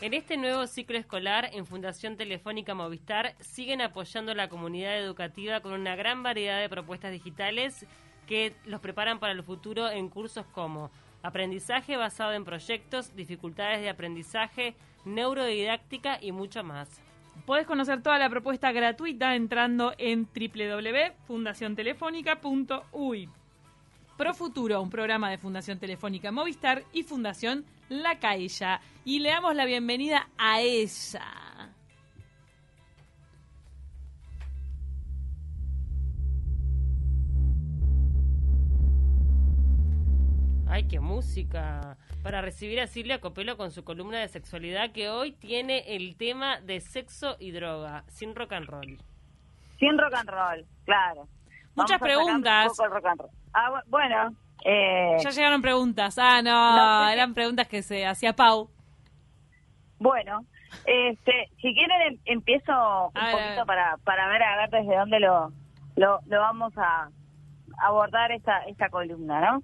En este nuevo ciclo escolar, en Fundación Telefónica Movistar, siguen apoyando a la comunidad educativa con una gran variedad de propuestas digitales que los preparan para el futuro en cursos como aprendizaje basado en proyectos, dificultades de aprendizaje, neurodidáctica y mucho más. Puedes conocer toda la propuesta gratuita entrando en www.fundaciontelefónica.uy. Pro Futuro, un programa de Fundación Telefónica Movistar y Fundación La Caixa. Y le damos la bienvenida a ella. ¡Ay, qué música! Para recibir a Silvia Copelo con su columna de sexualidad que hoy tiene el tema de sexo y droga, sin rock and roll. Sin rock and roll, claro. Muchas preguntas. poco el rock and roll. Ah, bu- bueno, eh, Ya llegaron preguntas. Ah, no, eran preguntas que se hacía Pau. bueno, este, si quieren em- empiezo un A poquito ver. para, para ver a ver desde dónde lo, lo, lo vamos a abordar esta, esta columna, ¿no?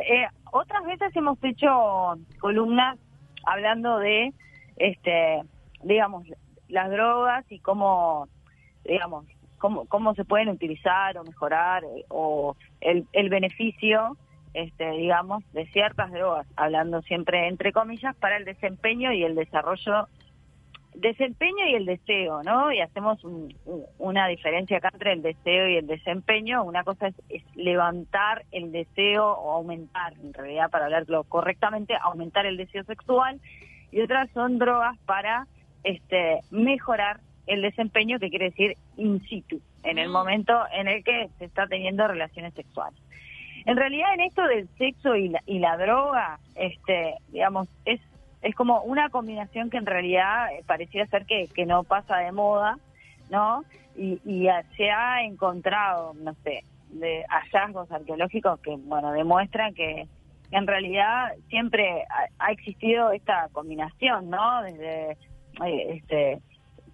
Eh, otras veces hemos hecho columnas hablando de, este, digamos, las drogas y cómo, digamos, cómo, cómo se pueden utilizar o mejorar eh, o el, el beneficio, este, digamos, de ciertas drogas, hablando siempre entre comillas para el desempeño y el desarrollo desempeño y el deseo, ¿no? Y hacemos un- un- una diferencia acá entre el deseo y el desempeño. Una cosa es, es levantar el deseo o aumentar, en realidad, para hablarlo correctamente, aumentar el deseo sexual. Y otras son drogas para este, mejorar el desempeño, que quiere decir in situ, en el Mm. momento en el que se está teniendo relaciones sexuales. En realidad, en esto del sexo y la, y la droga, este, digamos, es es como una combinación que en realidad eh, pareciera ser que, que no pasa de moda, ¿no? Y, se ha encontrado, no sé, de hallazgos arqueológicos que, bueno, demuestran que en realidad siempre ha, ha existido esta combinación, ¿no? Desde eh, este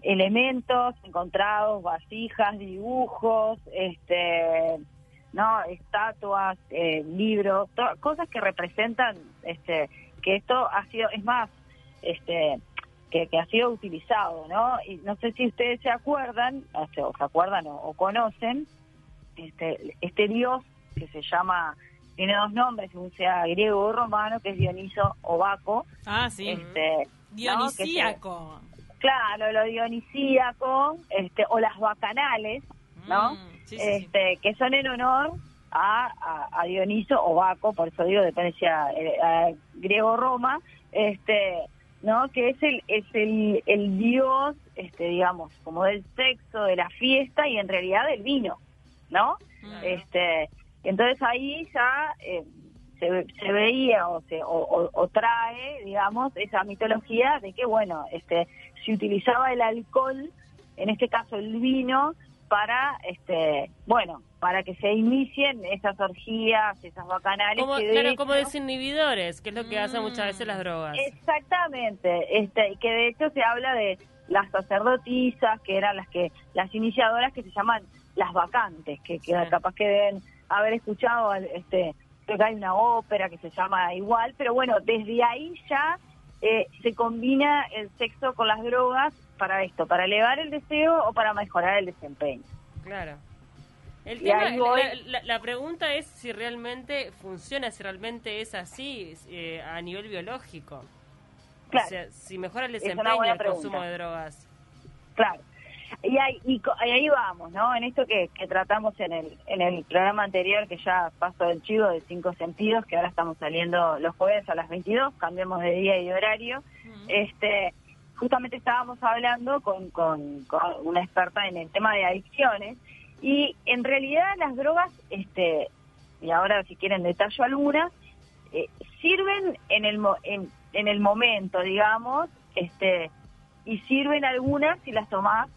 elementos encontrados, vasijas, dibujos, este no estatuas, eh, libros, cosas que representan este que esto ha sido, es más, este que, que ha sido utilizado, ¿no? Y no sé si ustedes se acuerdan, o se, o se acuerdan o, o conocen, este, este dios que se llama, tiene dos nombres, según sea griego o romano, que es Dioniso o Baco. Ah, sí. Este. Dionisíaco. Se- claro, lo dionisíaco, este, o las bacanales, ¿no? Mm, sí, sí, sí. este, que son en honor a, a, a Dioniso o Baco, por eso digo, depende si a, a griego Roma, este, ¿no? Que es el, es el, el dios, este, digamos, como del sexo, de la fiesta y en realidad del vino, ¿no? Este, entonces ahí ya eh, se, se veía o, se, o, o- o trae, digamos, esa mitología de que, bueno, este, se utilizaba el alcohol, en este caso el vino, para, este, bueno, para que se inicien esas orgías, esas bacanales. Como, que de claro, hecho- como desinhibidores, que es lo que hacen muchas veces las drogas. Exactamente, este, y que de hecho se habla de las sacerdotisas, que eran las que las iniciadoras que se llaman las vacantes, que, que Sí. capaz que deben haber escuchado, este, creo que hay una ópera que se llama igual, pero bueno, desde ahí ya eh, se combina el sexo con las drogas para esto, para elevar el deseo o para mejorar el desempeño. Claro. El tema, la, pregunta es si realmente funciona, si realmente es así eh, a nivel biológico. Claro. O sea, si mejora el desempeño el consumo de drogas. Claro. Y ahí, y co- y ahí vamos, ¿no? En esto que, que tratamos en el, en el programa anterior, que ya pasó el chivo de cinco sentidos, que ahora estamos saliendo los jueves a las 22, cambiamos de día y de horario. Este, justamente estábamos hablando con, con, una experta en el tema de adicciones y en realidad las drogas, este, y ahora si quieren detallo algunas, eh, sirven en el, en, en el momento, digamos, este, y sirven algunas si las tomás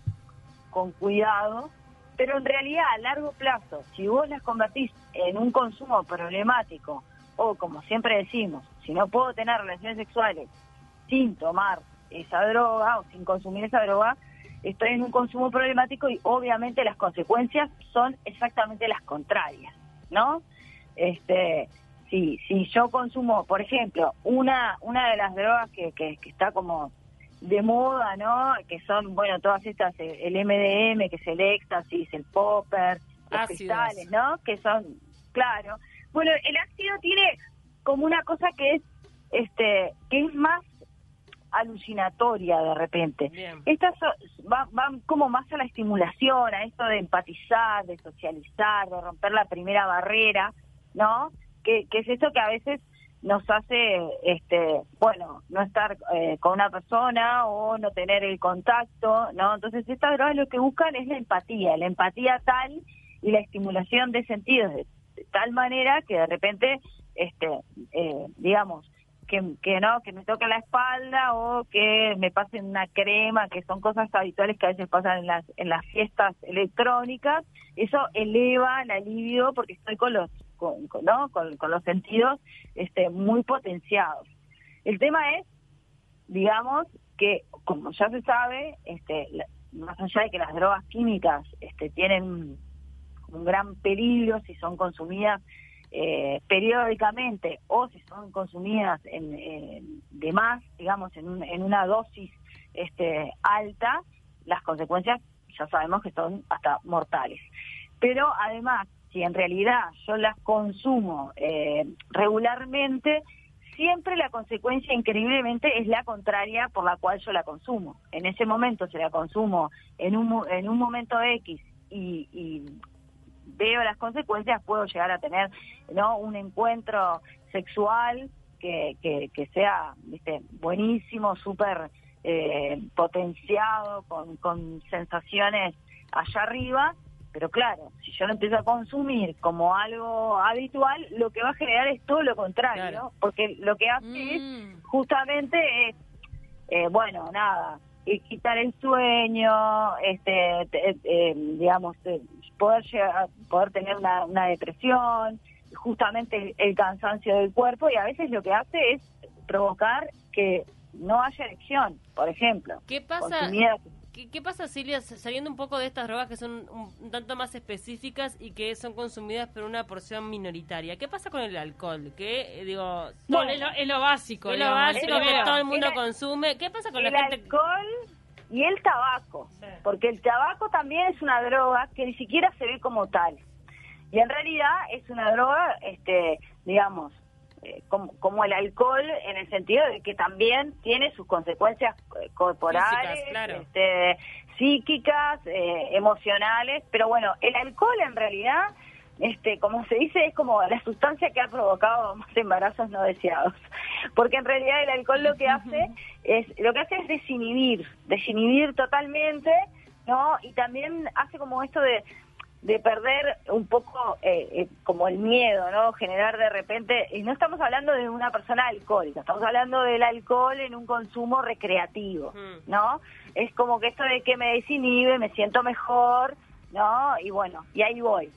con cuidado, pero en realidad a largo plazo, si vos las convertís en un consumo problemático, o como siempre decimos, si no puedo tener relaciones sexuales sin tomar esa droga o sin consumir esa droga, estoy en un consumo problemático y obviamente las consecuencias son exactamente las contrarias, ¿no? Este, si, si yo consumo, por ejemplo, una, una de las drogas que, que, que está como de moda, ¿no? Que son, bueno, todas estas, eh, el MDM, que es el éxtasis, el popper, los cristales, ¿no? Que son, claro. Bueno, el ácido tiene como una cosa que es, este, que es más alucinatoria de repente. Bien. Estas so- va- van como más a la estimulación, a esto de empatizar, de socializar, de romper la primera barrera, ¿no? Que, que es esto que a veces nos hace, este, bueno, no estar eh, con una persona o no tener el contacto, ¿no? Entonces estas drogas lo que buscan es la empatía, la empatía tal y la estimulación de sentidos de, de tal manera que de repente, este, eh, digamos, que, no, que me toque la espalda o que me pasen una crema, que son cosas habituales que a veces pasan en las, en las fiestas electrónicas, eso eleva la libido porque estoy con los, con, con- ¿no? con, con los sentidos este, muy potenciados. El tema es, digamos, que como ya se sabe, este, más allá de que las drogas químicas este, tienen un gran peligro si son consumidas eh, periódicamente o si son consumidas en, en- de más, digamos, en, un- en una dosis este, alta, las consecuencias ya sabemos que son hasta mortales. Pero además, si en realidad yo las consumo eh, regularmente, siempre la consecuencia increíblemente es la contraria por la cual yo la consumo. En ese momento, si la consumo en un, en un momento X y, y veo las consecuencias, puedo llegar a tener no un encuentro sexual que, que, que sea viste buenísimo, súper eh, potenciado, con, con sensaciones allá arriba, pero claro, si yo lo empiezo a consumir como algo habitual, lo que va a generar es todo lo contrario, Claro. ¿no? porque lo que hace es Mm. justamente es, eh, bueno, nada, quitar el sueño, este, te- eh, digamos, eh, poder llegar, poder tener una, una depresión, justamente el, el cansancio del cuerpo y a veces lo que hace es provocar que no haya erección, por ejemplo. ¿Qué pasa? ¿Qué, qué pasa, Silvia, saliendo un poco de estas drogas que son un, un tanto más específicas y que son consumidas por una porción minoritaria? ¿Qué pasa con el alcohol? Que, eh, digo, todo- es, lo, es lo básico. es lo digamos, básico lo que todo el mundo El- consume. ¿Qué pasa con el la gente? alcohol y el tabaco, porque el tabaco también es una droga que ni siquiera se ve como tal. Y en realidad es una droga, este, digamos, eh, como, como el alcohol en el sentido de que también tiene sus consecuencias eh, corporales, Físicas, claro. este, psíquicas, eh, emocionales, pero bueno, el alcohol en realidad, este, como se dice, es como la sustancia que ha provocado más embarazos no deseados, porque en realidad el alcohol lo que hace es, lo que hace es desinhibir, desinhibir totalmente, ¿no? Y también hace como esto de de perder un poco eh, eh, como el miedo, ¿no? Generar de repente, y no estamos hablando de una persona alcohólica, estamos hablando del alcohol en un consumo recreativo. ¿no? Es como que esto de que me desinhibe, me siento mejor, ¿no? Y bueno, y ahí voy.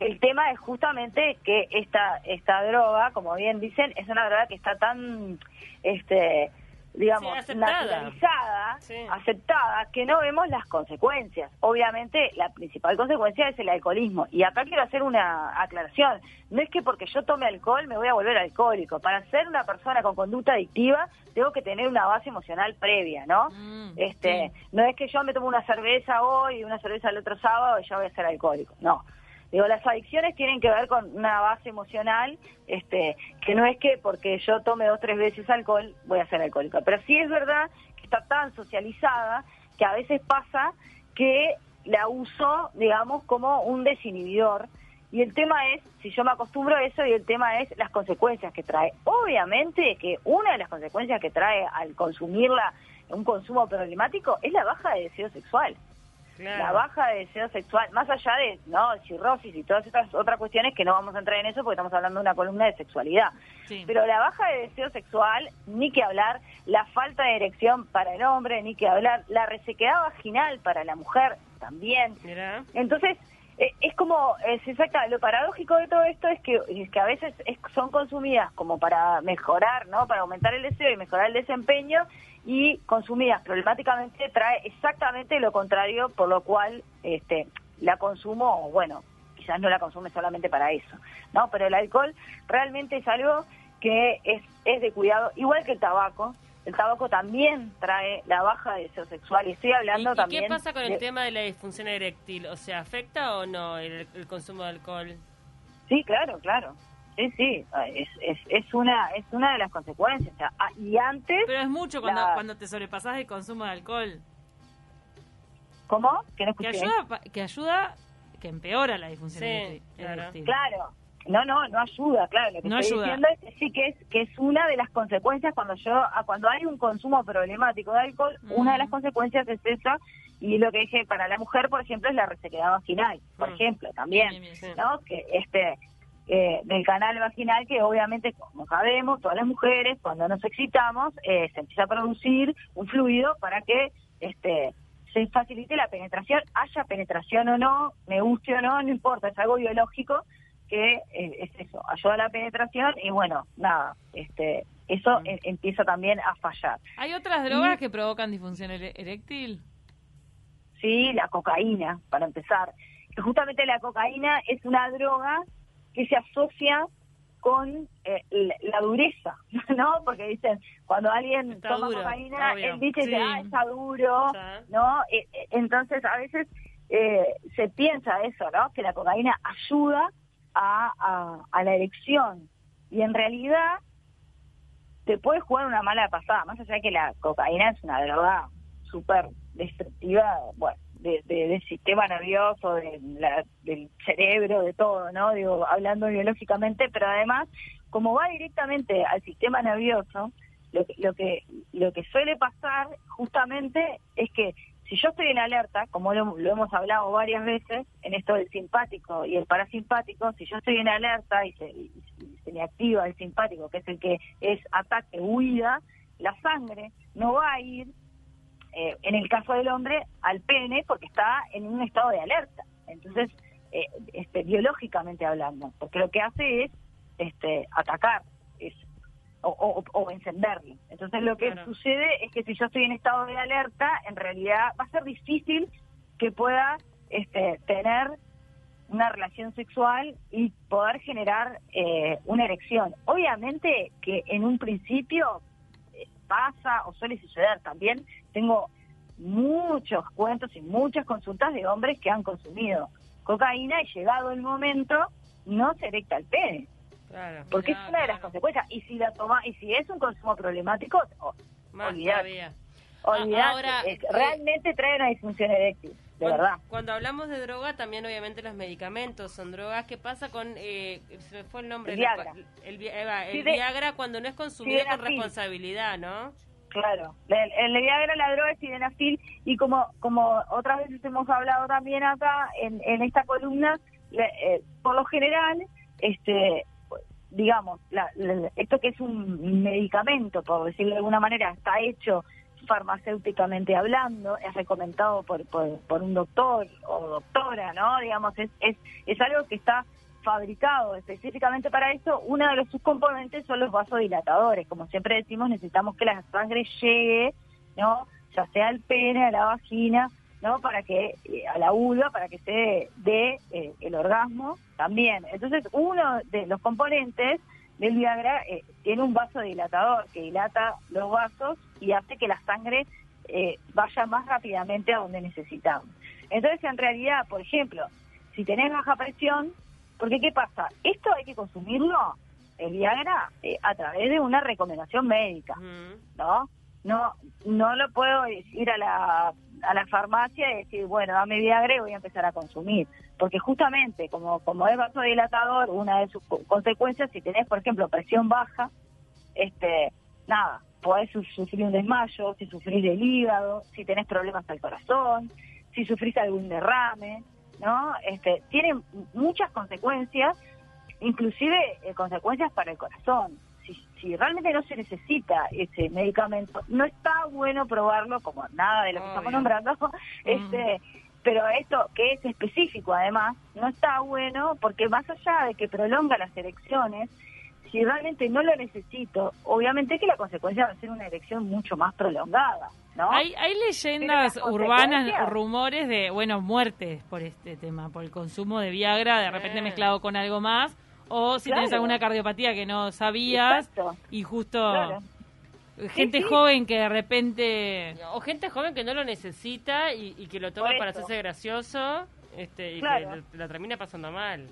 El tema es justamente que esta esta droga, como bien dicen, es una droga que está tan, este, digamos, Sí, aceptada. naturalizada, Sí. aceptada, que no vemos las consecuencias. Obviamente, la principal consecuencia es el alcoholismo. Y acá quiero hacer una aclaración. No es que porque yo tome alcohol me voy a volver alcohólico. Para ser una persona con conducta adictiva, tengo que tener una base emocional previa, ¿no? Mm, Este, sí. no es que yo me tomo una cerveza hoy y una cerveza el otro sábado y ya voy a ser alcohólico. No. Digo, las adicciones tienen que ver con una base emocional, este, que no es que porque yo tome dos tres veces alcohol voy a ser alcohólico. Pero sí es verdad que está tan socializada que a veces pasa que la uso, digamos, como un desinhibidor. Y el tema es, si yo me acostumbro a eso, y el tema es las consecuencias que trae. Obviamente que una de las consecuencias que trae al consumirla, un consumo problemático, es la baja de deseo sexual Claro. la baja de deseo sexual, más allá de no cirrosis y todas estas otras cuestiones que no vamos a entrar en eso porque estamos hablando de una columna de sexualidad. Sí. Pero la baja de deseo sexual, ni que hablar, la falta de erección para el hombre, ni que hablar, la resequedad vaginal para la mujer también. Mira. Entonces, eh, es como, es exacta, lo paradójico de todo esto es que, es que a veces es- son consumidas como para mejorar, ¿no? Para aumentar el deseo y mejorar el desempeño y consumidas problemáticamente trae exactamente lo contrario, por lo cual este, la consumo, bueno, quizás no la consume solamente para eso, ¿no? Pero el alcohol realmente es algo que es, es de cuidado, igual que el tabaco, el tabaco también trae la baja de deseo sexual y estoy hablando ¿Y, y también qué pasa con el tema de la disfunción eréctil? O sea, ¿afecta o no el, el consumo de alcohol? Sí, claro, claro. Sí, sí, es, es, es una es una de las consecuencias. O sea, ah, y antes, Pero es mucho cuando, La- cuando te sobrepasas el consumo de alcohol. ¿cómo? Que no Que ayuda, que ayuda, que empeora la disfunción Sí, eréctil. claro. Claro. No, no, no ayuda, claro. Lo que No estoy ayuda. diciendo es que sí que es que es una de las consecuencias cuando yo ah, cuando hay un consumo problemático de alcohol, una de las consecuencias es esa y lo que dije para la mujer, por ejemplo, es la resequedad vaginal, por Mm. ejemplo, también. Bien, bien, Sí. ¿no? Que este eh, del canal vaginal que obviamente como sabemos todas las mujeres cuando nos excitamos eh, se empieza a producir un fluido para que este se facilite la penetración haya penetración o no me guste o no no importa es algo biológico que eh, es eso ayuda a la penetración y bueno nada este eso Mm. eh, empieza también a fallar ¿Hay otras drogas que provocan disfunción eréctil? Sí, la cocaína, para empezar. Justamente la cocaína es una droga que se asocia con eh, la, dureza, ¿no? Porque dicen, cuando alguien Está toma duro, cocaína, obvio. él dice, Sí. ah, está duro. ¿no? Eh, eh, entonces, a veces eh, se piensa eso, ¿no? Que la cocaína ayuda a, a, a la erección. Y en realidad te puede jugar una mala pasada, más allá de que la cocaína es una droga súper destructiva, bueno, de, de- del sistema nervioso, de la- del cerebro, de todo, ¿no? Digo, hablando biológicamente, pero además, como va directamente al sistema nervioso, lo que, lo que, lo que suele pasar justamente es que si yo estoy en alerta, como lo, lo hemos hablado varias veces, en esto del simpático y el parasimpático, si yo estoy en alerta y se, y se me activa el simpático, que es el que es ataque, huida, la sangre no va a ir, eh, en el caso del hombre, al pene porque está en un estado de alerta. Entonces, eh, este, biológicamente hablando, porque lo que hace es este, atacar, es o, o, o encenderlo. Entonces lo que Claro. sucede es que si yo estoy en estado de alerta, en realidad va a ser difícil que pueda este, tener una relación sexual y poder generar eh, una erección. Obviamente que en un principio pasa o suele suceder también. Tengo muchos cuentos y muchas consultas de hombres que han consumido cocaína y llegado el momento no se erecta el pene Claro. porque es una de las claro. consecuencias y si la toma y si es un consumo problemático o- Más olvidate. todavía. olvidate, ahora, es- eh, realmente trae una disfunción eréctil de Cuando, verdad cuando hablamos de droga, también obviamente los medicamentos son drogas. ¿Qué pasa con, eh, se me fue el nombre? El Viagra. El, vi- Eva, el Sí, Viagra cuando no es consumido con responsabilidad, ¿no? Claro, el, el Viagra, la droga es sildenafil y como como otras veces hemos hablado también acá en, en esta columna, le- eh, por lo general, este, digamos, la- la- esto que es un medicamento, por decirlo de alguna manera, está hecho farmacéuticamente hablando, es recomendado por, por, por un doctor o doctora, ¿no? Digamos, es, es, es algo que está fabricado específicamente para eso, uno de los subcomponentes son los vasodilatadores. Como siempre decimos, necesitamos que la sangre llegue, ¿no? Ya sea al pene, a la vagina, ¿no? Para que, eh, a la vulva, para que se dé eh, el orgasmo también. Entonces, uno de los componentes del Viagra eh, tiene un vasodilatador que dilata los vasos y hace que la sangre eh, vaya más rápidamente a donde necesitamos. Entonces, en realidad, por ejemplo, si tenés baja presión, porque ¿qué pasa? Esto hay que consumirlo, el Viagra, eh, a través de una recomendación médica, Ujú. ¿no? No no lo puedo ir a la, a la farmacia y decir, bueno, dame Viagra y voy a empezar a consumir. Porque justamente, como, como es vasodilatador, una de sus co- consecuencias, si tenés, por ejemplo, presión baja, este nada, podés su- sufrir un desmayo, si sufrís del hígado, si tenés problemas al corazón, si sufrís algún derrame, ¿no? Este, tiene muchas consecuencias, inclusive eh, consecuencias para el corazón. Si, realmente no se necesita ese medicamento, no está bueno probarlo como nada de lo que estamos nombrando, este, pero esto que es específico además, no está bueno porque más allá de que prolonga las elecciones, si realmente no lo necesito, obviamente que la consecuencia va a ser una elección mucho más prolongada, ¿no? Hay, hay leyendas urbanas, rumores de, bueno, muertes por este tema, por el consumo de Viagra, de repente mezclado con algo más, o si Claro. tenés alguna cardiopatía que no sabías Exacto. y justo Claro. gente sí. joven que de repente... O gente joven que no lo necesita y, y que lo toma para hacerse gracioso este, y Claro. que la, la termina pasando mal.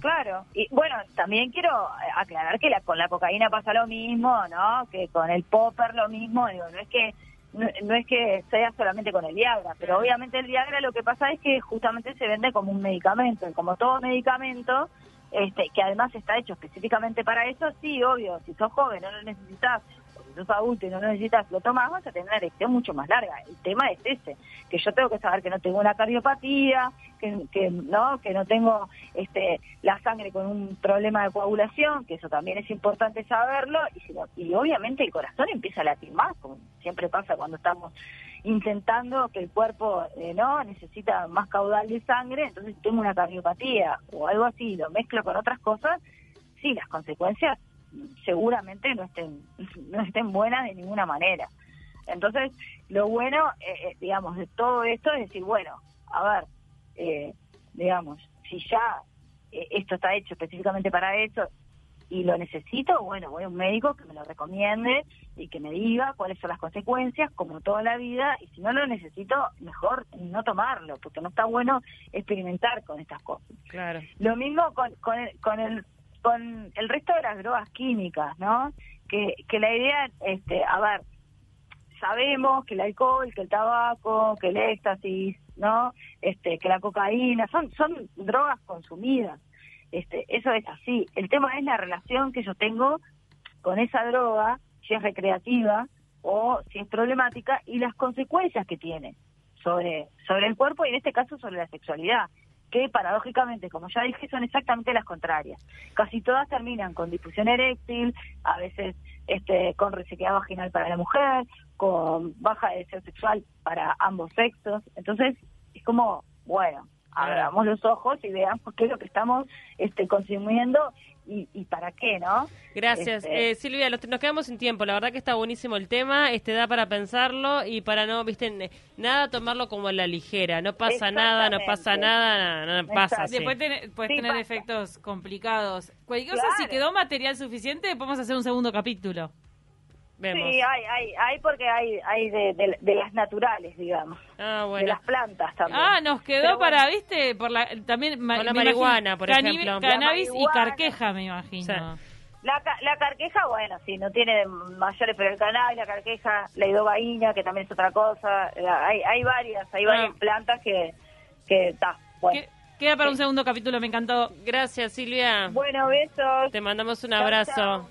Claro, y bueno, también quiero eh, aclarar que la, con la cocaína pasa lo mismo, ¿no? Que con el popper lo mismo, digo, no es que no, no es que sea solamente con el Viagra, pero obviamente el Viagra lo que pasa es que justamente se vende como un medicamento, y como todo medicamento, este, que además está hecho específicamente para eso, sí, obvio, si sos joven no lo necesitas, o si sos adulto y no lo necesitas, lo tomas, vas a tener una erección mucho más larga. El tema es ese, que yo tengo que saber que no tengo una cardiopatía, que, no que no tengo este la sangre con un problema de coagulación, que eso también es importante saberlo, y, si y obviamente el corazón empieza a latir más, como siempre pasa cuando estamos intentando que el cuerpo eh, no necesita más caudal de sangre, entonces tengo una cardiopatía o algo así, lo mezclo con otras cosas, sí, las consecuencias seguramente no estén, no estén buenas de ninguna manera. Entonces, lo bueno, eh, eh, digamos, de todo esto es decir, bueno, a ver, eh, digamos, si ya eh, esto está hecho específicamente para eso y lo necesito, bueno, voy a un médico que me lo recomiende y que me diga cuáles son las consecuencias, como toda la vida, y si no lo necesito, mejor no tomarlo, porque no está bueno experimentar con estas cosas. Claro. Lo mismo con, con, el, con, el, con el resto de las drogas químicas, ¿no? Que, que la idea, este, a ver, sabemos que el alcohol, que el tabaco, que el éxtasis, ¿no? Este, que la cocaína, son, son drogas consumidas. Este, eso es así. El tema es la relación que yo tengo con esa droga, si es recreativa o si es problemática, y las consecuencias que tiene sobre, sobre el cuerpo y en este caso sobre la sexualidad, que paradójicamente, como ya dije, son exactamente las contrarias. Casi todas terminan con difusión eréctil, a veces este, con resequedad vaginal para la mujer, con baja de deseo sexual para ambos sexos. Entonces, es como, bueno, abramos los ojos y veamos qué es lo que estamos este, consumiendo y, y para qué, ¿no? Gracias. Este- Eh, Silvia, los- nos quedamos sin tiempo. La verdad que está buenísimo el tema. Este da para pensarlo y para no, viste, nada tomarlo como a la ligera. No pasa nada, no pasa nada, no, no pasa. Después ten- puedes Sí, tener pasa. efectos complicados. Cualquier cosa, si quedó material suficiente, podemos hacer un segundo capítulo. Vemos. Sí, hay, hay, hay porque hay, hay de, de- de las naturales, digamos, Ah, de las plantas también. Ah, nos quedó Pero bueno, para, viste, por la, también Con la imagino, marihuana, por ejemplo. Cannabis y carqueja, me imagino. La, ca- la carqueja, bueno, sí, no tiene mayores, pero el cannabis, la carqueja, la idobaína, que también es otra cosa, la- hay, hay varias, hay Ah. varias plantas que, que está, bueno. Que- Queda para un segundo capítulo, me encantó. Gracias, Silvia. Bueno, besos. Te mandamos un Chau, abrazo. chau.